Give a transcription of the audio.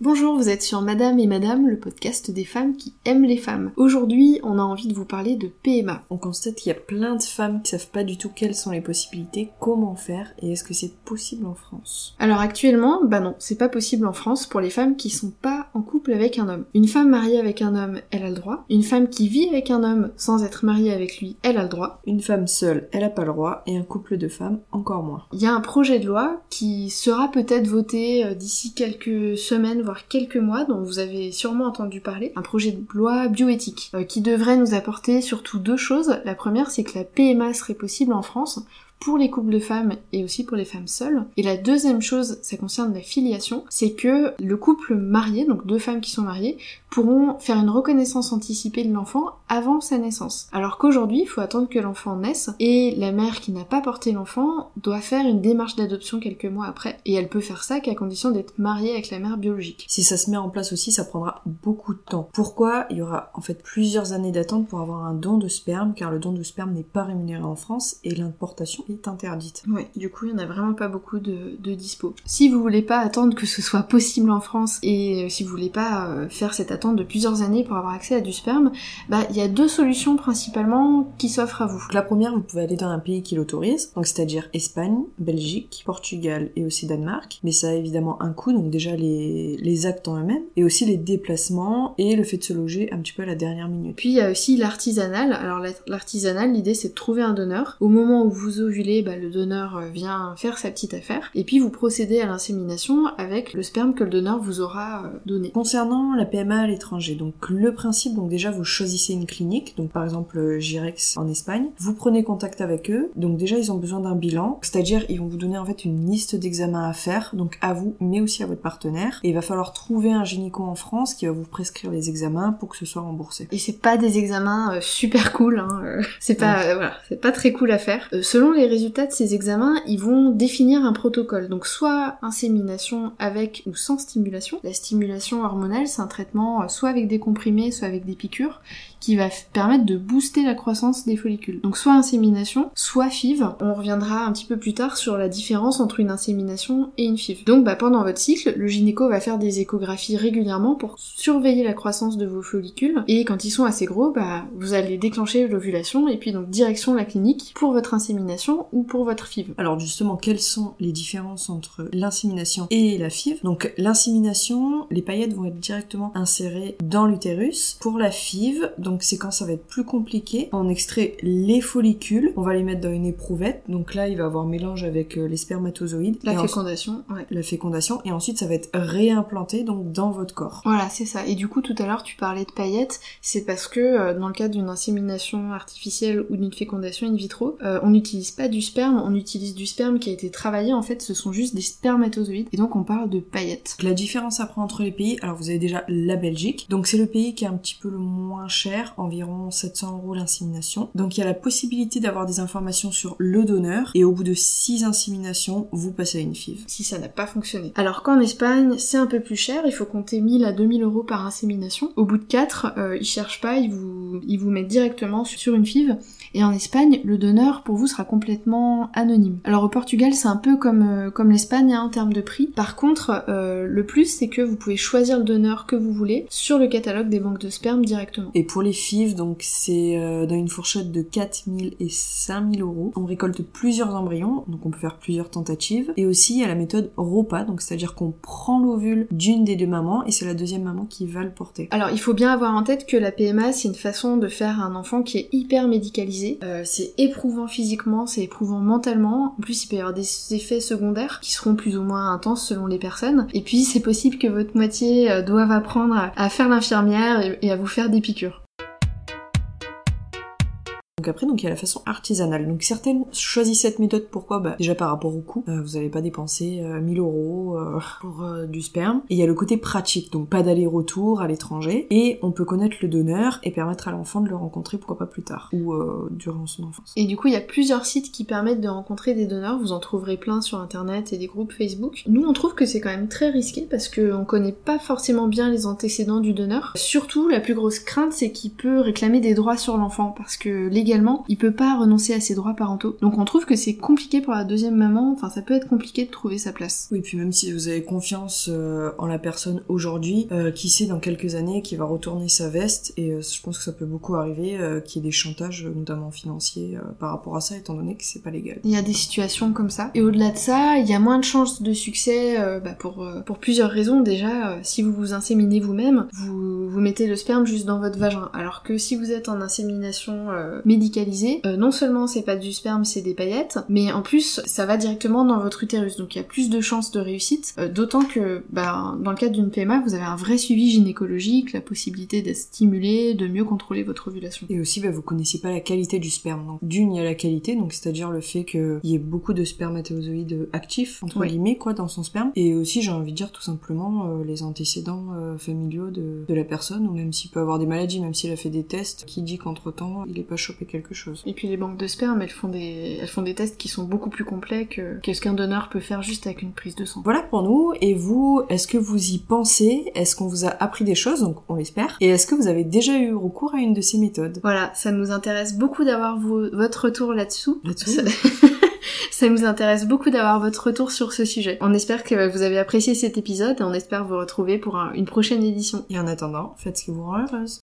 Bonjour, vous êtes sur Madame et Madame, le podcast des femmes qui aiment les femmes. Aujourd'hui, on a envie de vous parler de PMA. On constate qu'il y a plein de femmes qui savent pas du tout quelles sont les possibilités, comment faire et est-ce que c'est possible en France? Alors actuellement, bah non, c'est pas possible en France pour les femmes qui sont pas en couple avec un homme. Une femme mariée avec un homme, elle a le droit. Une femme qui vit avec un homme sans être mariée avec lui, elle a le droit. Une femme seule, elle a pas le droit et un couple de femmes encore moins. Il y a un projet de loi qui sera peut-être voté euh, d'ici quelques semaines quelques mois, dont vous avez sûrement entendu parler, un projet de loi bioéthique, euh, qui devrait nous apporter surtout deux choses. La première, c'est que la PMA serait possible en France pour les couples de femmes et aussi pour les femmes seules. Et la deuxième chose, ça concerne la filiation, c'est que le couple marié, donc deux femmes qui sont mariées, pourront faire une reconnaissance anticipée de l'enfant avant sa naissance. Alors qu'aujourd'hui, il faut attendre que l'enfant naisse et la mère qui n'a pas porté l'enfant doit faire une démarche d'adoption quelques mois après. Et elle peut faire ça qu'à condition d'être mariée avec la mère biologique. Si ça se met en place aussi, ça prendra beaucoup de temps. Pourquoi Il y aura en fait plusieurs années d'attente pour avoir un don de sperme, car le don de sperme n'est pas rémunéré en France et l'importation est interdite. Oui, du coup, il n'y en a vraiment pas beaucoup de, de dispo. Si vous voulez pas attendre que ce soit possible en France et euh, si vous voulez pas euh, faire cette attente de plusieurs années pour avoir accès à du sperme, bah il y a deux solutions principalement qui s'offrent à vous. La première, vous pouvez aller dans un pays qui l'autorise, donc c'est-à-dire Espagne, Belgique, Portugal et aussi Danemark. Mais ça a évidemment un coût, donc déjà les, les actes en eux-mêmes, et aussi les déplacements et le fait de se loger un petit peu à la dernière minute. Puis il y a aussi l'artisanal. Alors l'artisanal, l'idée c'est de trouver un donneur. Au moment où vous bah, le donneur euh, vient faire sa petite affaire, et puis vous procédez à l'insémination avec le sperme que le donneur vous aura euh, donné. Concernant la PMA à l'étranger, donc le principe, donc déjà vous choisissez une clinique, donc par exemple Girex en Espagne, vous prenez contact avec eux, donc déjà ils ont besoin d'un bilan, c'est-à-dire ils vont vous donner en fait une liste d'examens à faire, donc à vous, mais aussi à votre partenaire, et il va falloir trouver un gynéco en France qui va vous prescrire les examens pour que ce soit remboursé. Et c'est pas des examens euh, super cool, hein, euh, c'est pas euh, voilà, c'est pas très cool à faire. Euh, selon les résultats de ces examens, ils vont définir un protocole. Donc soit insémination avec ou sans stimulation. La stimulation hormonale, c'est un traitement euh, soit avec des comprimés, soit avec des piqûres, qui va permettre de booster la croissance des follicules. Donc soit insémination, soit FIV. On reviendra un petit peu plus tard sur la différence entre une insémination et une FIV. Donc bah, pendant votre cycle, le gynéco va faire des échographies régulièrement pour surveiller la croissance de vos follicules. Et quand ils sont assez gros, bah, vous allez déclencher l'ovulation et puis donc direction la clinique pour votre insémination ou pour votre FIV. Alors justement, quelles sont les différences entre l'insémination et la FIV? Donc l'insémination, les paillettes vont être directement insérées dans l'utérus. Pour la FIV, c'est quand ça va être plus compliqué, on extrait les follicules, on va les mettre dans une éprouvette, donc là il va avoir mélange avec euh, les spermatozoïdes. La ensuite- fécondation, ouais. la fécondation, et ensuite ça va être réimplanté donc dans votre corps. Voilà, c'est ça. Et du coup, tout à l'heure, tu parlais de paillettes. C'est parce que euh, dans le cadre d'une insémination artificielle ou d'une fécondation in vitro, euh, on n'utilise pas du sperme, on utilise du sperme qui a été travaillé. En fait, ce sont juste des spermatozoïdes. Et donc, on parle de paillettes. La différence après entre les pays, alors vous avez déjà la Belgique, donc c'est le pays qui est un petit peu le moins cher, environ 700 euros l'insémination. Donc il y a la possibilité d'avoir des informations sur le donneur, et au bout de 6 inséminations, vous passez à une FIV. Si ça n'a pas fonctionné. Alors qu'en Espagne, c'est un peu plus cher, il faut compter 1000 à 2000 euros par insémination. Au bout de 4, euh, ils cherchent pas, ils vous, ils vous mettent directement sur une FIV. Et en Espagne, le donneur pour vous sera complètement anonyme. Alors au Portugal, c'est un peu comme, euh, comme l'Espagne hein, en termes de prix. Par contre, euh, le plus, c'est que vous pouvez choisir le donneur que vous voulez sur le catalogue des banques de sperme directement. Et pour les FIV, donc c'est euh, dans une fourchette de 4000 et 5000 euros. On récolte plusieurs embryons, donc on peut faire plusieurs tentatives. Et aussi il y a la méthode ROPA, donc c'est-à-dire qu'on prend l'ovule d'une des deux mamans, et c'est la deuxième maman qui va le porter. Alors il faut bien avoir en tête que la PMA c'est une façon de faire un enfant qui est hyper médicalisé. Euh, c'est éprouvant physiquement, c'est éprouvant mentalement. En plus il peut y avoir des effets secondaires qui seront plus ou moins intenses selon les personnes. Et puis c'est possible que votre moitié euh, doive apprendre à, faire l'infirmière et à vous faire des piqûres. Après, donc il y a la façon artisanale. Donc certaines choisissent cette méthode. Pourquoi? Bah déjà par rapport au coût, euh, vous n'allez pas dépenser euh, 1000 euros euh, pour euh, du sperme. Et il y a le côté pratique, donc pas d'aller-retour à l'étranger. Et on peut connaître le donneur et permettre à l'enfant de le rencontrer, pourquoi pas plus tard ou durant son enfance. Et du coup, il y a plusieurs sites qui permettent de rencontrer des donneurs. Vous en trouverez plein sur internet et des groupes Facebook. Nous, on trouve que c'est quand même très risqué parce qu'on connaît pas forcément bien les antécédents du donneur. Surtout, la plus grosse crainte, c'est qu'il peut réclamer des droits sur l'enfant parce que légalement, il peut pas renoncer à ses droits parentaux. Donc on trouve que c'est compliqué pour la deuxième maman, enfin ça peut être compliqué de trouver sa place. Oui, puis même si vous avez confiance euh, en la personne aujourd'hui, euh, qui sait dans quelques années qui va retourner sa veste, et euh, je pense que ça peut beaucoup arriver qu'il y ait des chantages, notamment financiers, par rapport à ça, étant donné que c'est pas légal. Il y a des situations comme ça. Et au-delà de ça, il y a moins de chances de succès bah, pour, pour plusieurs raisons. Déjà, si vous vous inséminez vous-même, vous, vous mettez le sperme juste dans votre vagin. Alors que si vous êtes en insémination euh, euh, non seulement c'est pas du sperme, c'est des paillettes, mais en plus ça va directement dans votre utérus. Donc il y a plus de chances de réussite. euh, D'autant que bah, dans le cadre d'une PMA, vous avez un vrai suivi gynécologique, la possibilité d'être stimulé, de mieux contrôler votre ovulation. Et aussi, bah, vous connaissez pas la qualité du sperme. Donc, d'une, il y a la qualité, donc c'est-à-dire le fait qu'il y ait beaucoup de spermatozoïdes actifs, entre guillemets, quoi, dans son sperme. Et aussi, j'ai envie de dire tout simplement euh, les antécédents familiaux de, de la personne, ou même s'il peut avoir des maladies, même s'il a fait des tests, qui dit qu'entre-temps, il est pas chopé quelque chose. Et puis les banques de sperme, elles font des, elles font des tests qui sont beaucoup plus complets que, que ce qu'un donneur peut faire juste avec une prise de sang. Voilà pour nous. Et vous, est-ce que vous y pensez? Est-ce qu'on vous a appris des choses? Donc, on l'espère. Et est-ce que vous avez déjà eu recours à une de ces méthodes? Voilà, ça nous intéresse beaucoup d'avoir votre retour là-dessous. Là-dessous Ça... nous intéresse beaucoup d'avoir votre retour sur ce sujet. On espère que vous avez apprécié cet épisode et on espère vous retrouver pour un- une prochaine édition. Et en attendant, faites ce qui vous rend heureuse.